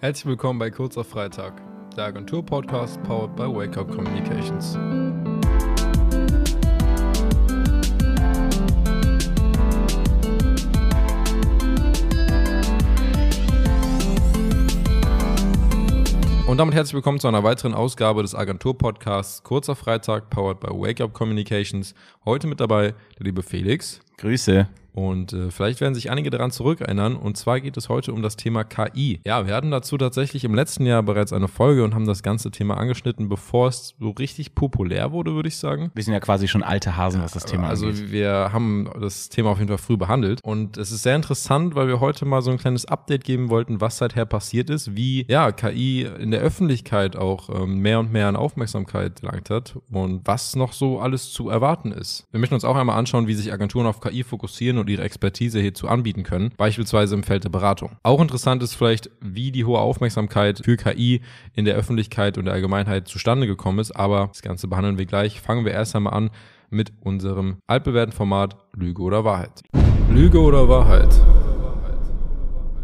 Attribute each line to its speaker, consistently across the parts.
Speaker 1: Herzlich willkommen bei Kurzer Freitag, der Agentur-Podcast powered by Wake Up Communications. Und damit herzlich willkommen zu einer weiteren Ausgabe des Agentur-Podcasts Kurzer Freitag, powered by Wake Up Communications. Heute mit dabei der liebe Felix.
Speaker 2: Grüße.
Speaker 1: Und äh, vielleicht werden sich einige daran zurückerinnern. Und zwar geht es heute um das Thema KI. Ja, wir hatten dazu tatsächlich im letzten Jahr bereits eine Folge und haben das ganze Thema angeschnitten, bevor es so richtig populär wurde, würde ich sagen.
Speaker 2: Wir sind ja quasi schon alte Hasen, was das Thema
Speaker 1: also
Speaker 2: angeht.
Speaker 1: wir haben das Thema auf jeden Fall früh behandelt. Und es ist sehr interessant, weil wir heute mal so ein kleines Update geben wollten, was seither passiert ist, wie ja KI in der Öffentlichkeit auch ähm, mehr und mehr an Aufmerksamkeit gelangt hat und was noch so alles zu erwarten ist. Wir möchten uns auch einmal anschauen, wie sich Agenturen auf KI fokussieren und ihre Expertise hierzu anbieten können, beispielsweise im Feld der Beratung. Auch interessant ist vielleicht, wie die hohe Aufmerksamkeit für KI in der Öffentlichkeit und der Allgemeinheit zustande gekommen ist, aber das Ganze behandeln wir gleich. Fangen wir erst einmal an mit unserem altbewährten Format Lüge oder Wahrheit. Lüge oder Wahrheit?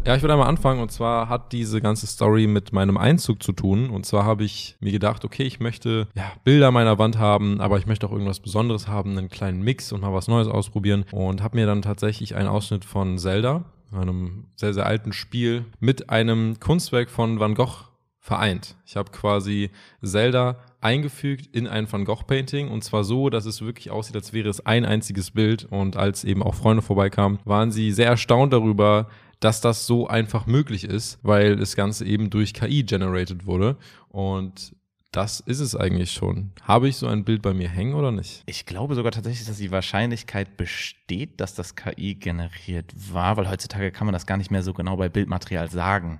Speaker 1: Ja, ich würde einmal anfangen und zwar hat diese ganze Story mit meinem Einzug zu tun. Und zwar habe ich mir gedacht, okay, ich möchte ja, Bilder meiner Wand haben, aber ich möchte auch irgendwas Besonderes haben, einen kleinen Mix und mal was Neues ausprobieren. Und habe mir dann tatsächlich einen Ausschnitt von Zelda, einem sehr, sehr alten Spiel, mit einem Kunstwerk von Van Gogh vereint. Ich habe quasi Zelda eingefügt in ein Van Gogh Painting und zwar so, dass es wirklich aussieht, als wäre es ein einziges Bild und als eben auch Freunde vorbeikamen, waren sie sehr erstaunt darüber, dass das so einfach möglich ist, weil das Ganze eben durch KI generated wurde. Und das ist es eigentlich schon. Habe ich so ein Bild bei mir hängen oder nicht?
Speaker 2: Ich glaube sogar tatsächlich, dass die Wahrscheinlichkeit besteht, dass das KI generiert war, weil heutzutage kann man das gar nicht mehr so genau bei Bildmaterial sagen.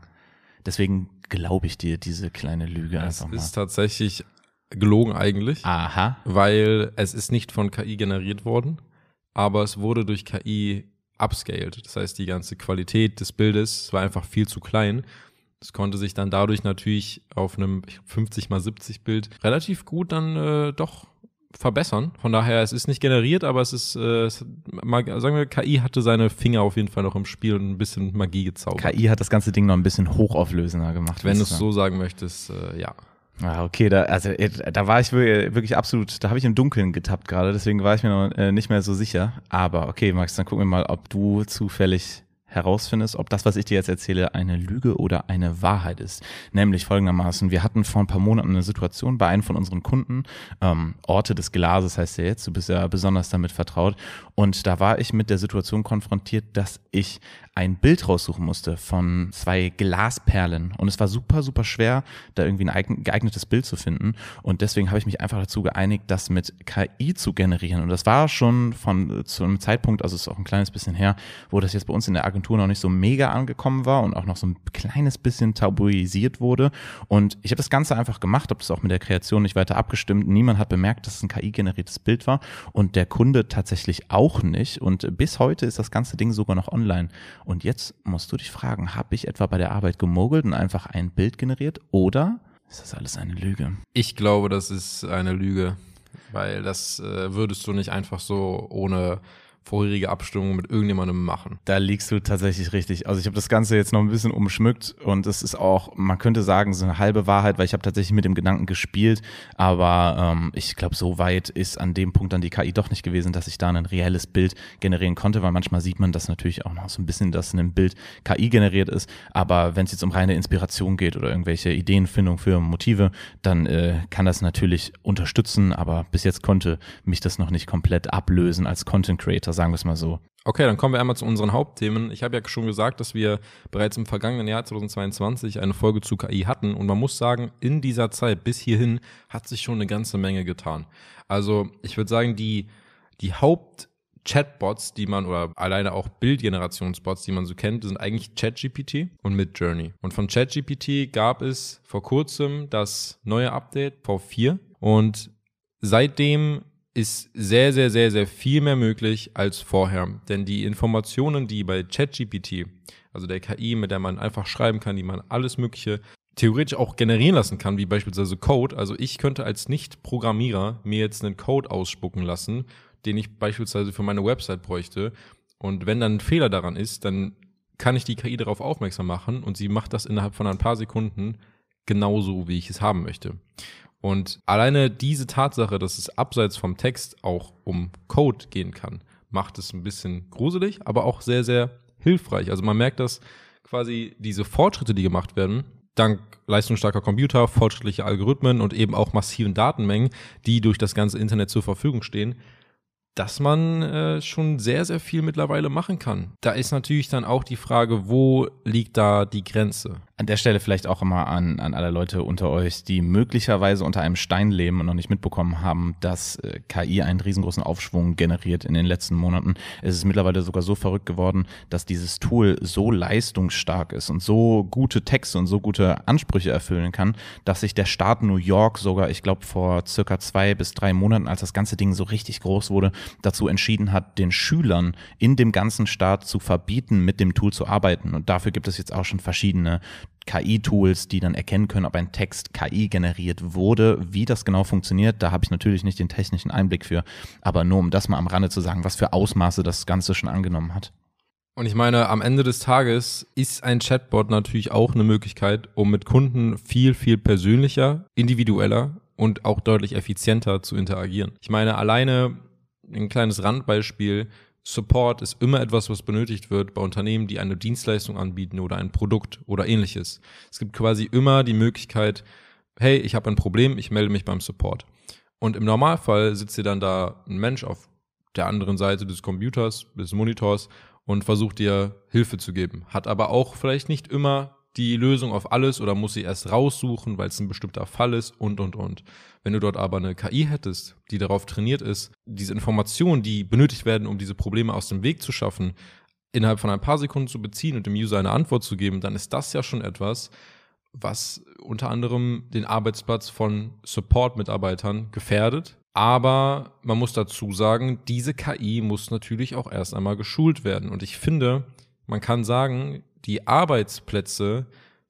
Speaker 2: Deswegen glaube ich dir diese kleine Lüge
Speaker 1: Es
Speaker 2: einfach mal.
Speaker 1: ist tatsächlich gelogen eigentlich,
Speaker 2: Aha.
Speaker 1: weil es ist nicht von KI generiert worden, aber es wurde durch KI upscaled. Das heißt, die ganze Qualität des Bildes war einfach viel zu klein. Es konnte sich dann dadurch natürlich auf einem 50 mal 70 Bild relativ gut dann äh, doch verbessern. Von daher, es ist nicht generiert, aber es ist, äh, es, sagen wir, KI hatte seine Finger auf jeden Fall noch im Spiel und ein bisschen Magie gezaubert.
Speaker 2: KI hat das ganze Ding noch ein bisschen hochauflösender gemacht.
Speaker 1: Wenn du es so sagen möchtest, äh, ja.
Speaker 2: Ah, okay, da, also äh, da war ich wirklich, absolut, da habe ich im Dunkeln getappt gerade, deswegen war ich mir noch äh, nicht mehr so sicher. Aber okay, Max, dann gucken wir mal, ob du zufällig herausfindest, ob das, was ich dir jetzt erzähle, eine Lüge oder eine Wahrheit ist. Nämlich folgendermaßen, wir hatten vor ein paar Monaten eine Situation bei einem von unseren Kunden, ähm, Orte des Glases heißt er jetzt, du bist ja besonders damit vertraut, und da war ich mit der Situation konfrontiert, dass ich ein Bild raussuchen musste von zwei Glasperlen. Und es war super, super schwer, da irgendwie ein geeignetes Bild zu finden. Und deswegen habe ich mich einfach dazu geeinigt, das mit KI zu generieren. Und das war schon von zu einem Zeitpunkt, also es ist auch ein kleines bisschen her, wo das jetzt bei uns in der Agentur noch nicht so mega angekommen war und auch noch so ein kleines bisschen tabuisiert wurde. Und ich habe das Ganze einfach gemacht, habe das auch mit der Kreation nicht weiter abgestimmt, niemand hat bemerkt, dass es ein KI-generiertes Bild war. Und der Kunde tatsächlich auch nicht. Und bis heute ist das ganze Ding sogar noch online und jetzt musst du dich fragen, habe ich etwa bei der Arbeit gemogelt und einfach ein Bild generiert oder ist das alles eine Lüge?
Speaker 1: Ich glaube, das ist eine Lüge, weil das äh, würdest du nicht einfach so ohne vorherige Abstimmung mit irgendjemandem machen.
Speaker 2: Da liegst du tatsächlich richtig. Also ich habe das Ganze jetzt noch ein bisschen umschmückt und es ist auch, man könnte sagen, so eine halbe Wahrheit, weil ich habe tatsächlich mit dem Gedanken gespielt, aber ähm, ich glaube, so weit ist an dem Punkt dann die KI doch nicht gewesen, dass ich da ein reelles Bild generieren konnte, weil manchmal sieht man das natürlich auch noch so ein bisschen, dass ein Bild KI generiert ist, aber wenn es jetzt um reine Inspiration geht oder irgendwelche Ideenfindung für Motive, dann äh, kann das natürlich unterstützen, aber bis jetzt konnte mich das noch nicht komplett ablösen als Content Creator sagen wir es mal so.
Speaker 1: Okay, dann kommen wir einmal zu unseren Hauptthemen. Ich habe ja schon gesagt, dass wir bereits im vergangenen Jahr 2022 eine Folge zu KI hatten und man muss sagen, in dieser Zeit bis hierhin hat sich schon eine ganze Menge getan. Also ich würde sagen, die, die Haupt Chatbots, die man oder alleine auch Bildgenerationsbots, die man so kennt, sind eigentlich ChatGPT und Midjourney. Und von ChatGPT gab es vor kurzem das neue Update V4 und seitdem ist sehr, sehr, sehr, sehr viel mehr möglich als vorher. Denn die Informationen, die bei ChatGPT, also der KI, mit der man einfach schreiben kann, die man alles Mögliche theoretisch auch generieren lassen kann, wie beispielsweise Code. Also ich könnte als Nicht-Programmierer mir jetzt einen Code ausspucken lassen, den ich beispielsweise für meine Website bräuchte. Und wenn dann ein Fehler daran ist, dann kann ich die KI darauf aufmerksam machen und sie macht das innerhalb von ein paar Sekunden genauso, wie ich es haben möchte. Und alleine diese Tatsache, dass es abseits vom Text auch um Code gehen kann, macht es ein bisschen gruselig, aber auch sehr, sehr hilfreich. Also man merkt, dass quasi diese Fortschritte, die gemacht werden, dank leistungsstarker Computer, fortschrittliche Algorithmen und eben auch massiven Datenmengen, die durch das ganze Internet zur Verfügung stehen, dass man äh, schon sehr, sehr viel mittlerweile machen kann. Da ist natürlich dann auch die Frage, wo liegt da die Grenze?
Speaker 2: An der Stelle vielleicht auch immer an, an alle Leute unter euch, die möglicherweise unter einem Stein leben und noch nicht mitbekommen haben, dass äh, KI einen riesengroßen Aufschwung generiert in den letzten Monaten. Es ist mittlerweile sogar so verrückt geworden, dass dieses Tool so leistungsstark ist und so gute Texte und so gute Ansprüche erfüllen kann, dass sich der Staat New York sogar, ich glaube, vor circa zwei bis drei Monaten, als das ganze Ding so richtig groß wurde, dazu entschieden hat, den Schülern in dem ganzen Staat zu verbieten, mit dem Tool zu arbeiten. Und dafür gibt es jetzt auch schon verschiedene KI-Tools, die dann erkennen können, ob ein Text KI generiert wurde. Wie das genau funktioniert, da habe ich natürlich nicht den technischen Einblick für. Aber nur um das mal am Rande zu sagen, was für Ausmaße das Ganze schon angenommen hat.
Speaker 1: Und ich meine, am Ende des Tages ist ein Chatbot natürlich auch eine Möglichkeit, um mit Kunden viel, viel persönlicher, individueller und auch deutlich effizienter zu interagieren. Ich meine, alleine ein kleines Randbeispiel, Support ist immer etwas, was benötigt wird bei Unternehmen, die eine Dienstleistung anbieten oder ein Produkt oder ähnliches. Es gibt quasi immer die Möglichkeit, hey, ich habe ein Problem, ich melde mich beim Support. Und im Normalfall sitzt dir dann da ein Mensch auf der anderen Seite des Computers, des Monitors und versucht dir Hilfe zu geben. Hat aber auch vielleicht nicht immer die Lösung auf alles oder muss sie erst raussuchen, weil es ein bestimmter Fall ist und, und, und. Wenn du dort aber eine KI hättest, die darauf trainiert ist, diese Informationen, die benötigt werden, um diese Probleme aus dem Weg zu schaffen, innerhalb von ein paar Sekunden zu beziehen und dem User eine Antwort zu geben, dann ist das ja schon etwas, was unter anderem den Arbeitsplatz von Support-Mitarbeitern gefährdet. Aber man muss dazu sagen, diese KI muss natürlich auch erst einmal geschult werden. Und ich finde, man kann sagen, die Arbeitsplätze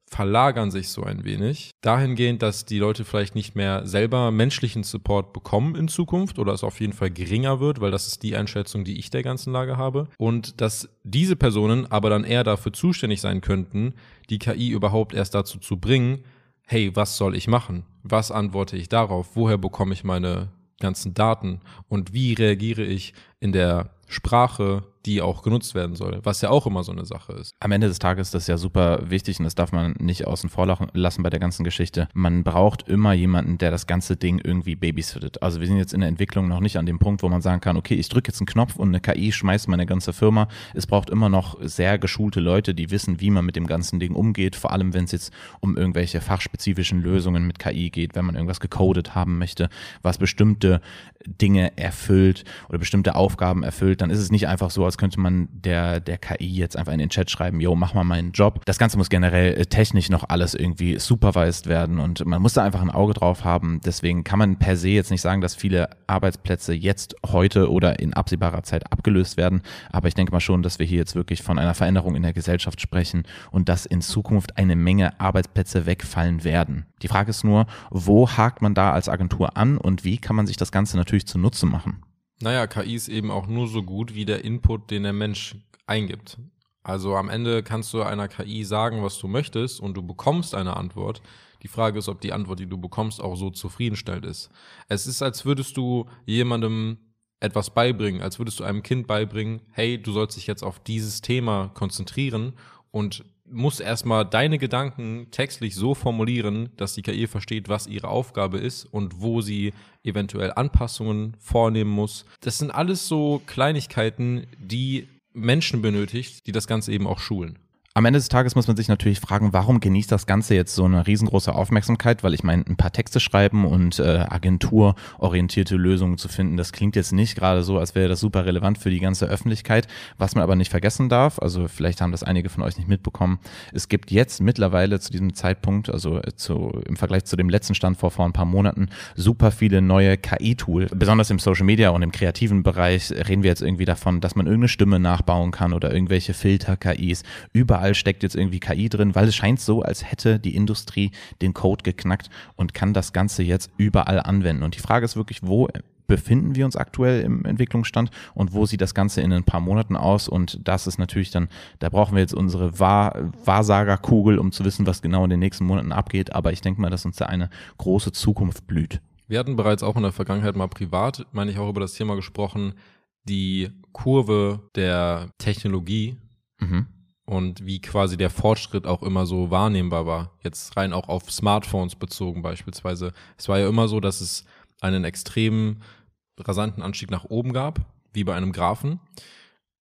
Speaker 1: verlagern sich so ein wenig. Dahingehend, dass die Leute vielleicht nicht mehr selber menschlichen Support bekommen in Zukunft oder es auf jeden Fall geringer wird, weil das ist die Einschätzung, die ich der ganzen Lage habe. Und dass diese Personen aber dann eher dafür zuständig sein könnten, die KI überhaupt erst dazu zu bringen, hey, was soll ich machen? Was antworte ich darauf? Woher bekomme ich meine ganzen Daten? Und wie reagiere ich in der Sprache, die auch genutzt werden soll, was ja auch immer so eine Sache ist.
Speaker 2: Am Ende des Tages ist das ja super wichtig und das darf man nicht außen vor lassen bei der ganzen Geschichte. Man braucht immer jemanden, der das ganze Ding irgendwie babysittet. Also wir sind jetzt in der Entwicklung noch nicht an dem Punkt, wo man sagen kann, okay, ich drücke jetzt einen Knopf und eine KI schmeißt meine ganze Firma. Es braucht immer noch sehr geschulte Leute, die wissen, wie man mit dem ganzen Ding umgeht, vor allem wenn es jetzt um irgendwelche fachspezifischen Lösungen mit KI geht, wenn man irgendwas gecodet haben möchte, was bestimmte Dinge erfüllt oder bestimmte Aufgaben erfüllt, dann ist es nicht einfach so, als könnte man der, der KI jetzt einfach in den Chat schreiben, yo, mach mal meinen Job. Das Ganze muss generell äh, technisch noch alles irgendwie supervised werden und man muss da einfach ein Auge drauf haben. Deswegen kann man per se jetzt nicht sagen, dass viele Arbeitsplätze jetzt heute oder in absehbarer Zeit abgelöst werden. Aber ich denke mal schon, dass wir hier jetzt wirklich von einer Veränderung in der Gesellschaft sprechen und dass in Zukunft eine Menge Arbeitsplätze wegfallen werden. Die Frage ist nur, wo hakt man da als Agentur an und wie kann man sich das Ganze natürlich zunutze machen?
Speaker 1: Naja, KI ist eben auch nur so gut wie der Input, den der Mensch eingibt. Also am Ende kannst du einer KI sagen, was du möchtest und du bekommst eine Antwort. Die Frage ist, ob die Antwort, die du bekommst, auch so zufriedenstellend ist. Es ist, als würdest du jemandem etwas beibringen, als würdest du einem Kind beibringen, hey, du sollst dich jetzt auf dieses Thema konzentrieren und musst erstmal deine Gedanken textlich so formulieren, dass die KI versteht, was ihre Aufgabe ist und wo sie eventuell Anpassungen vornehmen muss. Das sind alles so Kleinigkeiten, die Menschen benötigt, die das Ganze eben auch schulen.
Speaker 2: Am Ende des Tages muss man sich natürlich fragen, warum genießt das Ganze jetzt so eine riesengroße Aufmerksamkeit? Weil ich meine, ein paar Texte schreiben und äh, agenturorientierte Lösungen zu finden, das klingt jetzt nicht gerade so, als wäre das super relevant für die ganze Öffentlichkeit. Was man aber nicht vergessen darf, also vielleicht haben das einige von euch nicht mitbekommen, es gibt jetzt mittlerweile zu diesem Zeitpunkt, also zu, im Vergleich zu dem letzten Stand vor vor ein paar Monaten, super viele neue KI-Tools. Besonders im Social Media und im kreativen Bereich reden wir jetzt irgendwie davon, dass man irgendeine Stimme nachbauen kann oder irgendwelche Filter-KIs. Überall überall steckt jetzt irgendwie KI drin, weil es scheint so, als hätte die Industrie den Code geknackt und kann das Ganze jetzt überall anwenden. Und die Frage ist wirklich, wo befinden wir uns aktuell im Entwicklungsstand und wo sieht das Ganze in ein paar Monaten aus? Und das ist natürlich dann, da brauchen wir jetzt unsere Wahr Wahrsagerkugel, um zu wissen, was genau in den nächsten Monaten abgeht. Aber ich denke mal, dass uns da eine große Zukunft blüht.
Speaker 1: Wir hatten bereits auch in der Vergangenheit mal privat, meine ich, auch über das Thema gesprochen, die Kurve der Technologie mhm. Und wie quasi der Fortschritt auch immer so wahrnehmbar war. Jetzt rein auch auf Smartphones bezogen beispielsweise. Es war ja immer so, dass es einen extremen rasanten Anstieg nach oben gab, wie bei einem Graphen.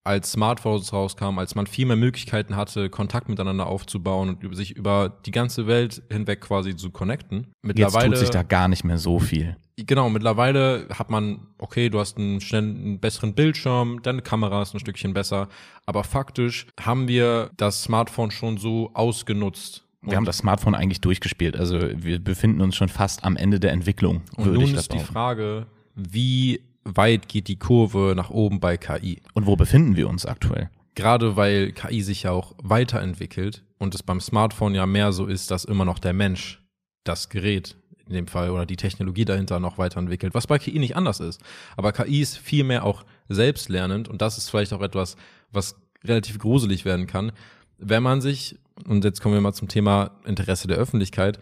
Speaker 1: Als Smartphones rauskamen, als man viel mehr Möglichkeiten hatte, Kontakt miteinander aufzubauen und sich über die ganze Welt hinweg quasi zu connecten.
Speaker 2: Mittlerweile, Jetzt tut sich da gar nicht mehr so viel.
Speaker 1: Genau, mittlerweile hat man, okay, du hast einen schnell einen besseren Bildschirm, deine Kamera ist ein Stückchen besser, aber faktisch haben wir das Smartphone schon so ausgenutzt,
Speaker 2: wir haben das Smartphone eigentlich durchgespielt. Also wir befinden uns schon fast am Ende der Entwicklung.
Speaker 1: Und nun ist die Frage, wie weit geht die Kurve nach oben bei KI?
Speaker 2: Und wo befinden wir uns aktuell?
Speaker 1: Gerade weil KI sich ja auch weiterentwickelt und es beim Smartphone ja mehr so ist, dass immer noch der Mensch das Gerät in dem Fall oder die Technologie dahinter noch weiterentwickelt, was bei KI nicht anders ist. Aber KI ist viel mehr auch selbstlernend und das ist vielleicht auch etwas, was relativ gruselig werden kann, wenn man sich und jetzt kommen wir mal zum Thema Interesse der Öffentlichkeit,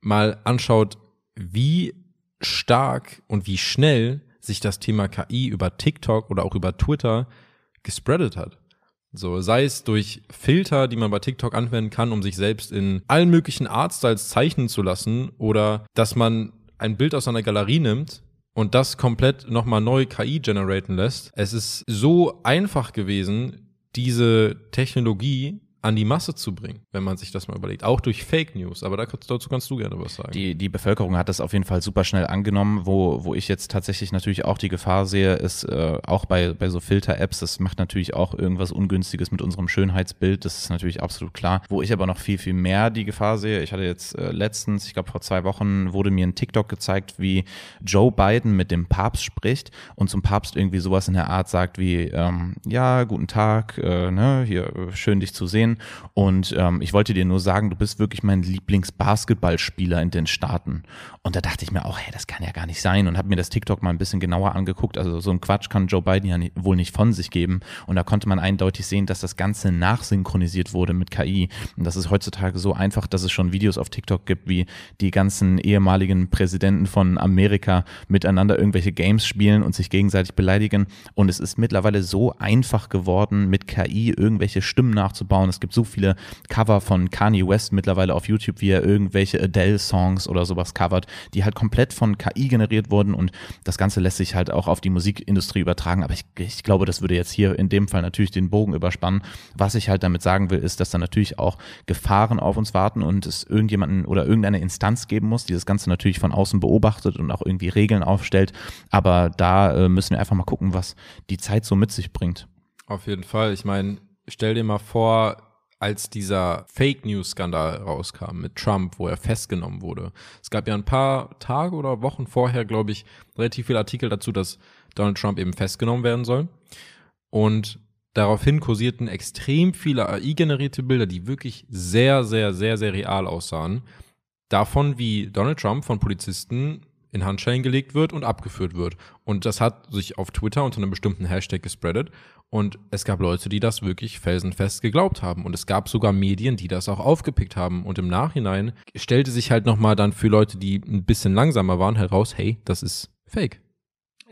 Speaker 1: mal anschaut, wie stark und wie schnell sich das Thema KI über TikTok oder auch über Twitter gespreadet hat. So, sei es durch Filter, die man bei TikTok anwenden kann, um sich selbst in allen möglichen Artstyles zeichnen zu lassen, oder dass man ein Bild aus einer Galerie nimmt und das komplett nochmal neu KI generaten lässt. Es ist so einfach gewesen, diese Technologie an die Masse zu bringen, wenn man sich das mal überlegt. Auch durch Fake News. Aber dazu kannst du gerne was sagen.
Speaker 2: Die, die Bevölkerung hat das auf jeden Fall super schnell angenommen. Wo, wo ich jetzt tatsächlich natürlich auch die Gefahr sehe, ist äh, auch bei, bei so Filter-Apps, das macht natürlich auch irgendwas Ungünstiges mit unserem Schönheitsbild. Das ist natürlich absolut klar. Wo ich aber noch viel, viel mehr die Gefahr sehe, ich hatte jetzt äh, letztens, ich glaube vor zwei Wochen, wurde mir ein TikTok gezeigt, wie Joe Biden mit dem Papst spricht und zum Papst irgendwie sowas in der Art sagt wie, ähm, ja, guten Tag, äh, ne, hier, schön dich zu sehen. Und ähm, ich wollte dir nur sagen, du bist wirklich mein Lieblingsbasketballspieler in den Staaten. Und da dachte ich mir auch, hey, das kann ja gar nicht sein. Und habe mir das TikTok mal ein bisschen genauer angeguckt. Also so ein Quatsch kann Joe Biden ja nie, wohl nicht von sich geben. Und da konnte man eindeutig sehen, dass das Ganze nachsynchronisiert wurde mit KI. Und das ist heutzutage so einfach, dass es schon Videos auf TikTok gibt, wie die ganzen ehemaligen Präsidenten von Amerika miteinander irgendwelche Games spielen und sich gegenseitig beleidigen. Und es ist mittlerweile so einfach geworden, mit KI irgendwelche Stimmen nachzubauen. Es gibt so viele Cover von Kanye West mittlerweile auf YouTube, wie er irgendwelche Adele-Songs oder sowas covert, die halt komplett von KI generiert wurden und das Ganze lässt sich halt auch auf die Musikindustrie übertragen. Aber ich, ich glaube, das würde jetzt hier in dem Fall natürlich den Bogen überspannen. Was ich halt damit sagen will, ist, dass da natürlich auch Gefahren auf uns warten und es irgendjemanden oder irgendeine Instanz geben muss, die das Ganze natürlich von außen beobachtet und auch irgendwie Regeln aufstellt. Aber da äh, müssen wir einfach mal gucken, was die Zeit so mit sich bringt.
Speaker 1: Auf jeden Fall. Ich meine, stell dir mal vor, als dieser Fake News Skandal rauskam mit Trump, wo er festgenommen wurde. Es gab ja ein paar Tage oder Wochen vorher, glaube ich, relativ viele Artikel dazu, dass Donald Trump eben festgenommen werden soll. Und daraufhin kursierten extrem viele AI-generierte Bilder, die wirklich sehr, sehr, sehr, sehr real aussahen. Davon, wie Donald Trump von Polizisten in Handschellen gelegt wird und abgeführt wird. Und das hat sich auf Twitter unter einem bestimmten Hashtag gespreadet. Und es gab Leute, die das wirklich felsenfest geglaubt haben. Und es gab sogar Medien, die das auch aufgepickt haben. Und im Nachhinein stellte sich halt nochmal dann für Leute, die ein bisschen langsamer waren, heraus, hey, das ist fake.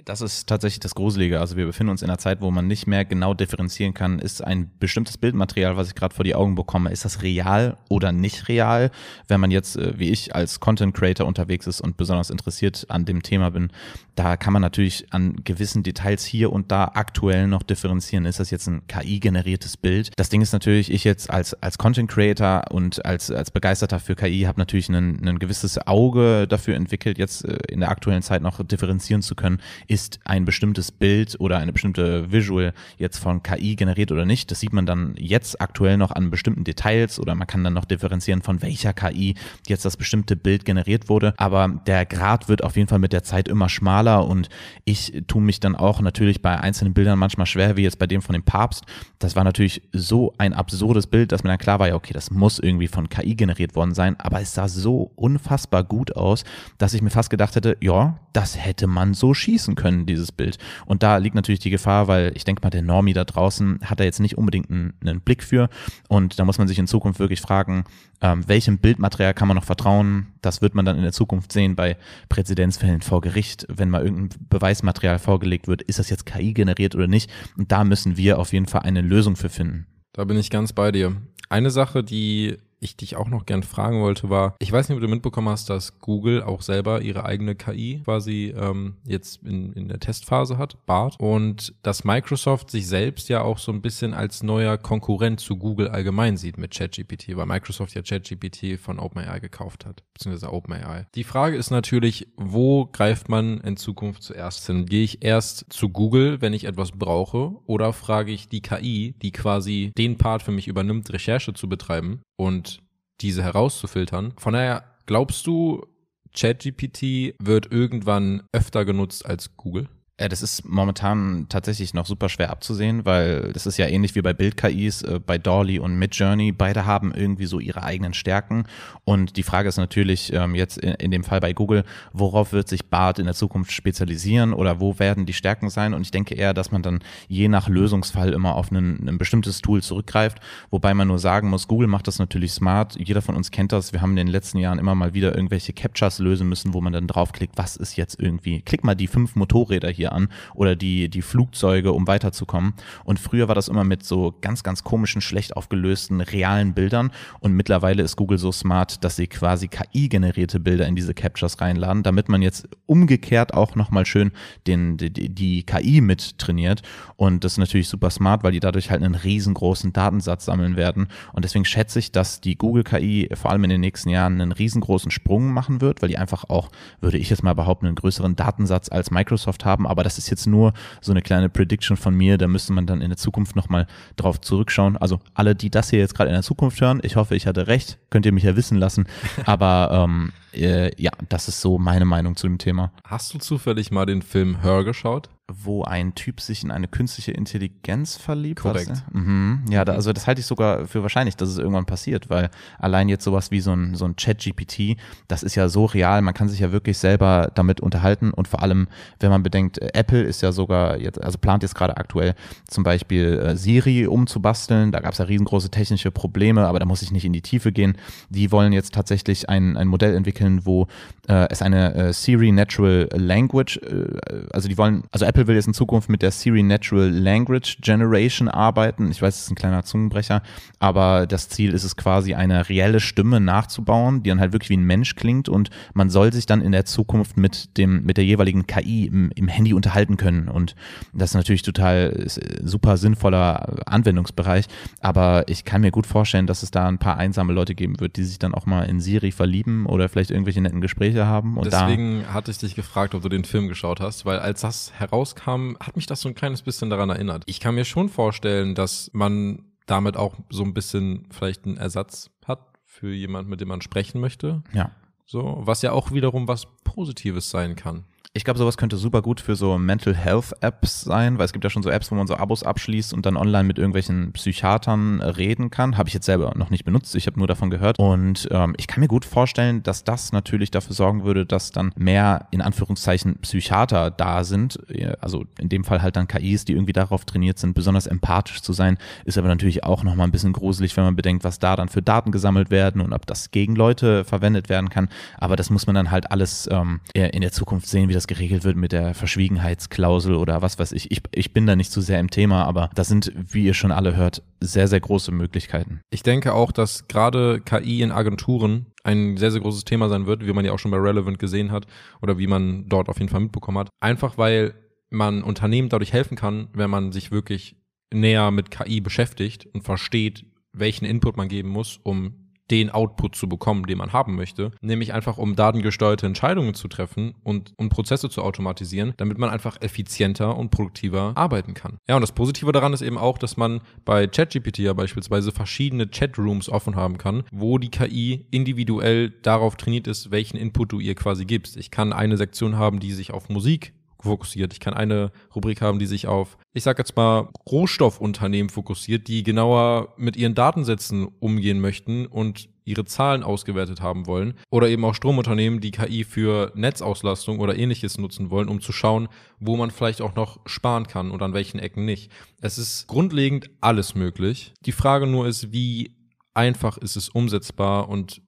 Speaker 2: Das ist tatsächlich das Gruselige. Also wir befinden uns in einer Zeit, wo man nicht mehr genau differenzieren kann, ist ein bestimmtes Bildmaterial, was ich gerade vor die Augen bekomme, ist das real oder nicht real? Wenn man jetzt, äh, wie ich, als Content Creator unterwegs ist und besonders interessiert an dem Thema bin, da kann man natürlich an gewissen Details hier und da aktuell noch differenzieren. Ist das jetzt ein KI-generiertes Bild? Das Ding ist natürlich, ich jetzt als, als Content Creator und als, als Begeisterter für KI habe natürlich ein, ein gewisses Auge dafür entwickelt, jetzt äh, in der aktuellen Zeit noch differenzieren zu können ist ein bestimmtes Bild oder eine bestimmte Visual jetzt von KI generiert oder nicht. Das sieht man dann jetzt aktuell noch an bestimmten Details oder man kann dann noch differenzieren, von welcher KI jetzt das bestimmte Bild generiert wurde. Aber der Grad wird auf jeden Fall mit der Zeit immer schmaler und ich tue mich dann auch natürlich bei einzelnen Bildern manchmal schwer, wie jetzt bei dem von dem Papst. Das war natürlich so ein absurdes Bild, dass mir dann klar war, ja, okay, das muss irgendwie von KI generiert worden sein, aber es sah so unfassbar gut aus, dass ich mir fast gedacht hätte, ja, das hätte man so schießen nutzen können, dieses Bild. Und da liegt natürlich die Gefahr, weil ich denke mal, der Normie da draußen hat da jetzt nicht unbedingt einen, einen Blick für. Und da muss man sich in Zukunft wirklich fragen, ähm, welchem Bildmaterial kann man noch vertrauen? Das wird man dann in der Zukunft sehen bei Präzedenzfällen vor Gericht, wenn mal irgendein Beweismaterial vorgelegt wird, ist das jetzt KI generiert oder nicht? Und da müssen wir auf jeden Fall eine Lösung für finden.
Speaker 1: Da bin ich ganz bei dir. Eine Sache, die ich dich auch noch gern fragen wollte, war, ich weiß nicht, ob du mitbekommen hast, dass Google auch selber ihre eigene KI quasi ähm, jetzt in, in der Testphase hat, BART, und dass Microsoft sich selbst ja auch so ein bisschen als neuer Konkurrent zu Google allgemein sieht mit ChatGPT, weil Microsoft ja ChatGPT von OpenAI gekauft hat, beziehungsweise OpenAI. Die Frage ist natürlich, wo greift man in Zukunft zuerst hin? Gehe ich erst zu Google, wenn ich etwas brauche, oder frage ich die KI, die quasi den Part für mich übernimmt, Recherche zu betreiben und diese herauszufiltern. Von daher, glaubst du, ChatGPT wird irgendwann öfter genutzt als Google?
Speaker 2: Ja, das ist momentan tatsächlich noch super schwer abzusehen, weil das ist ja ähnlich wie bei Bild-KIs, äh, bei Dolly und Midjourney. Beide haben irgendwie so ihre eigenen Stärken. Und die Frage ist natürlich ähm, jetzt in, in, dem Fall bei Google, worauf wird sich Bart in der Zukunft spezialisieren oder wo werden die Stärken sein? Und ich denke eher, dass man dann je nach Lösungsfall immer auf ein, ein bestimmtes Tool zurückgreift. Wobei man nur sagen muss, Google macht das natürlich smart. Jeder von uns kennt das. Wir haben in den letzten Jahren immer mal wieder irgendwelche Captchas lösen müssen, wo man dann draufklickt, was ist jetzt irgendwie, klick mal die fünf Motorräder hier hier an oder die, die Flugzeuge, um weiterzukommen. Und früher war das immer mit so ganz, ganz komischen, schlecht aufgelösten, realen Bildern. Und mittlerweile ist Google so smart, dass sie quasi KI-generierte Bilder in diese Captures reinladen, damit man jetzt umgekehrt auch nochmal schön den, die, die KI mit trainiert. Und das ist natürlich super smart, weil die dadurch halt einen riesengroßen Datensatz sammeln werden. Und deswegen schätze ich, dass die Google KI vor allem in den nächsten Jahren einen riesengroßen Sprung machen wird, weil die einfach auch, würde ich jetzt mal behaupten, einen größeren Datensatz als Microsoft haben, aber das ist jetzt nur so eine kleine Prediction von mir, da müsste man dann in der Zukunft nochmal drauf zurückschauen. Also alle, die das hier jetzt gerade in der Zukunft hören, ich hoffe, ich hatte recht, könnt ihr mich ja wissen lassen, aber ähm, äh, ja, das ist so meine Meinung zu dem Thema.
Speaker 1: Hast du zufällig mal den Film Her geschaut?
Speaker 2: Wo ein Typ sich in eine künstliche Intelligenz verliebt.
Speaker 1: Korrekt.
Speaker 2: Mhm. Ja, da, also das halte ich sogar für wahrscheinlich, dass es irgendwann passiert, weil allein jetzt sowas wie so ein, so ein Chat-GPT, das ist ja so real, man kann sich ja wirklich selber damit unterhalten und vor allem, wenn man bedenkt, äh, Apple ist ja sogar jetzt, also plant jetzt gerade aktuell zum Beispiel äh, Siri umzubasteln, da gab es ja riesengroße technische Probleme, aber da muss ich nicht in die Tiefe gehen. Die wollen jetzt tatsächlich ein, ein Modell entwickeln, wo äh, es eine äh, Siri Natural Language, äh, also die wollen, also Apple will jetzt in Zukunft mit der Siri Natural Language Generation arbeiten. Ich weiß, es ist ein kleiner Zungenbrecher, aber das Ziel ist es quasi, eine reelle Stimme nachzubauen, die dann halt wirklich wie ein Mensch klingt und man soll sich dann in der Zukunft mit dem, mit der jeweiligen KI im, im Handy unterhalten können. Und das ist natürlich total super sinnvoller Anwendungsbereich, aber ich kann mir gut vorstellen, dass es da ein paar einsame Leute geben wird, die sich dann auch mal in Siri verlieben oder vielleicht irgendwelche netten Gespräche haben.
Speaker 1: Und Deswegen hatte ich dich gefragt, ob du den Film geschaut hast, weil als das heraus rauskam, hat mich das so ein kleines bisschen daran erinnert. Ich kann mir schon vorstellen, dass man damit auch so ein bisschen vielleicht einen Ersatz hat für jemand, mit dem man sprechen möchte.
Speaker 2: Ja.
Speaker 1: So, was ja auch wiederum was Positives sein kann.
Speaker 2: Ich glaube, sowas könnte super gut für so Mental Health Apps sein, weil es gibt ja schon so Apps, wo man so Abos abschließt und dann online mit irgendwelchen Psychiatern reden kann. Habe ich jetzt selber noch nicht benutzt, ich habe nur davon gehört. Und ähm, ich kann mir gut vorstellen, dass das natürlich dafür sorgen würde, dass dann mehr in Anführungszeichen Psychiater da sind. Also in dem Fall halt dann KIs, die irgendwie darauf trainiert sind, besonders empathisch zu sein. Ist aber natürlich auch nochmal ein bisschen gruselig, wenn man bedenkt, was da dann für Daten gesammelt werden und ob das gegen Leute verwendet werden kann. Aber das muss man dann halt alles ähm, in der Zukunft sehen, wie das das geregelt wird mit der Verschwiegenheitsklausel oder was weiß ich. ich. Ich bin da nicht zu sehr im Thema, aber da sind, wie ihr schon alle hört, sehr, sehr große Möglichkeiten.
Speaker 1: Ich denke auch, dass gerade KI in Agenturen ein sehr, sehr großes Thema sein wird, wie man ja auch schon bei Relevant gesehen hat oder wie man dort auf jeden Fall mitbekommen hat. Einfach weil man Unternehmen dadurch helfen kann, wenn man sich wirklich näher mit KI beschäftigt und versteht, welchen Input man geben muss, um den Output zu bekommen, den man haben möchte, nämlich einfach um datengesteuerte Entscheidungen zu treffen und um Prozesse zu automatisieren, damit man einfach effizienter und produktiver arbeiten kann. Ja, und das Positive daran ist eben auch, dass man bei ChatGPT ja beispielsweise verschiedene Chatrooms offen haben kann, wo die KI individuell darauf trainiert ist, welchen Input du ihr quasi gibst. Ich kann eine Sektion haben, die sich auf Musik fokussiert. Ich kann eine Rubrik haben, die sich auf, ich sag jetzt mal, Rohstoffunternehmen fokussiert, die genauer mit ihren Datensätzen umgehen möchten und ihre Zahlen ausgewertet haben wollen. Oder eben auch Stromunternehmen, die KI für Netzauslastung oder ähnliches nutzen wollen, um zu schauen, wo man vielleicht auch noch sparen kann und an welchen Ecken nicht. Es ist grundlegend alles möglich. Die Frage nur ist, wie einfach ist es umsetzbar und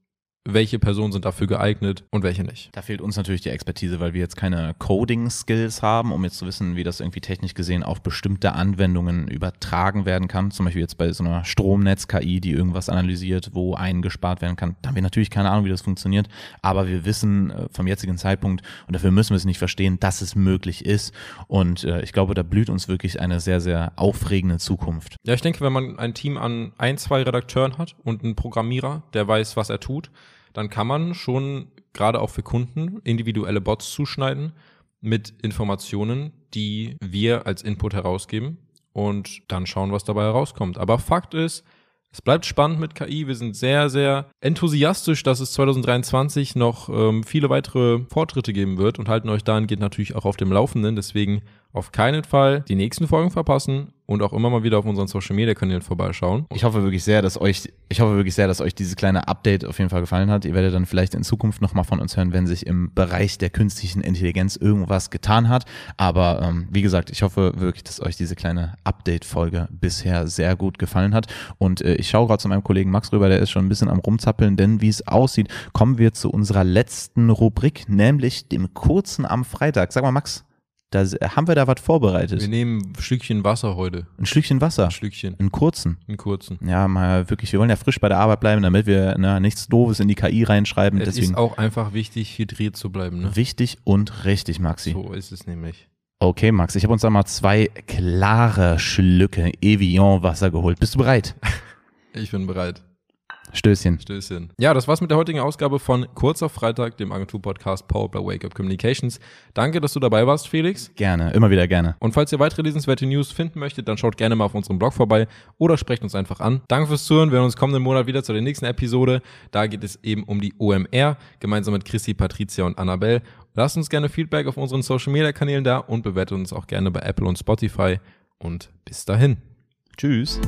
Speaker 1: welche Personen sind dafür geeignet und welche nicht.
Speaker 2: Da fehlt uns natürlich die Expertise, weil wir jetzt keine Coding-Skills haben, um jetzt zu wissen, wie das irgendwie technisch gesehen auf bestimmte Anwendungen übertragen werden kann. Zum Beispiel jetzt bei so einer Stromnetz-KI, die irgendwas analysiert, wo eingespart werden kann. Da haben wir natürlich keine Ahnung, wie das funktioniert, aber wir wissen äh, vom jetzigen Zeitpunkt, und dafür müssen wir es nicht verstehen, dass es möglich ist. Und äh, ich glaube, da blüht uns wirklich eine sehr, sehr aufregende Zukunft.
Speaker 1: Ja, ich denke, wenn man ein Team an ein, zwei Redakteuren hat und einen Programmierer, der weiß, was er tut, dann kann man schon gerade auch für Kunden individuelle Bots zuschneiden mit Informationen, die wir als Input herausgeben und dann schauen, was dabei herauskommt. Aber Fakt ist, es bleibt spannend mit KI. Wir sind sehr, sehr enthusiastisch, dass es 2023 noch ähm, viele weitere Fortschritte geben wird und halten euch dahingehend natürlich auch auf dem Laufenden. Deswegen auf keinen Fall die nächsten Folgen verpassen und auch immer mal wieder auf unseren Social Media Kanälen vorbeischauen.
Speaker 2: Ich hoffe wirklich sehr, dass euch, ich hoffe wirklich sehr, dass euch dieses kleine Update auf jeden Fall gefallen hat. Ihr werdet dann vielleicht in Zukunft nochmal von uns hören, wenn sich im Bereich der künstlichen Intelligenz irgendwas getan hat. Aber ähm, wie gesagt, ich hoffe wirklich, dass euch diese kleine Update-Folge bisher sehr gut gefallen hat. Und äh, ich schaue gerade zu meinem Kollegen Max rüber, der ist schon ein bisschen am rumzappeln, denn wie es aussieht, kommen wir zu unserer letzten Rubrik, nämlich dem kurzen am Freitag. Sag mal, Max, da haben wir da was vorbereitet.
Speaker 1: Wir nehmen ein Stückchen Wasser heute.
Speaker 2: Ein Stückchen Wasser.
Speaker 1: Ein Stückchen.
Speaker 2: Einen kurzen.
Speaker 1: Einen kurzen.
Speaker 2: Ja, mal wirklich, wir wollen ja frisch bei der Arbeit bleiben, damit wir ne, nichts Doofes in die KI reinschreiben.
Speaker 1: Es
Speaker 2: Deswegen
Speaker 1: ist auch einfach wichtig, hydriert zu bleiben. Ne?
Speaker 2: wichtig und richtig, Maxi.
Speaker 1: So ist es nämlich.
Speaker 2: Okay, Max, ich habe uns da mal zwei klare Schlücke Evian-Wasser geholt. Bist du bereit?
Speaker 1: Ich bin bereit.
Speaker 2: Stößchen.
Speaker 1: Stößchen. Ja, das war's mit der heutigen Ausgabe von Kurz auf Freitag, dem Agentur-Podcast Power by Wake Up Communications. Danke, dass du dabei warst, Felix.
Speaker 2: Gerne, immer wieder gerne.
Speaker 1: Und falls ihr weitere lesenswerte News finden möchtet, dann schaut gerne mal auf unserem Blog vorbei oder sprecht uns einfach an. Danke fürs Zuhören. Wir hören uns kommenden Monat wieder zu der nächsten Episode. Da geht es eben um die OMR, gemeinsam mit Chrissy, Patricia und Annabelle. Lasst uns gerne Feedback auf unseren Social Media Kanälen da und bewertet uns auch gerne bei Apple und Spotify. Und bis dahin.
Speaker 2: Tschüss.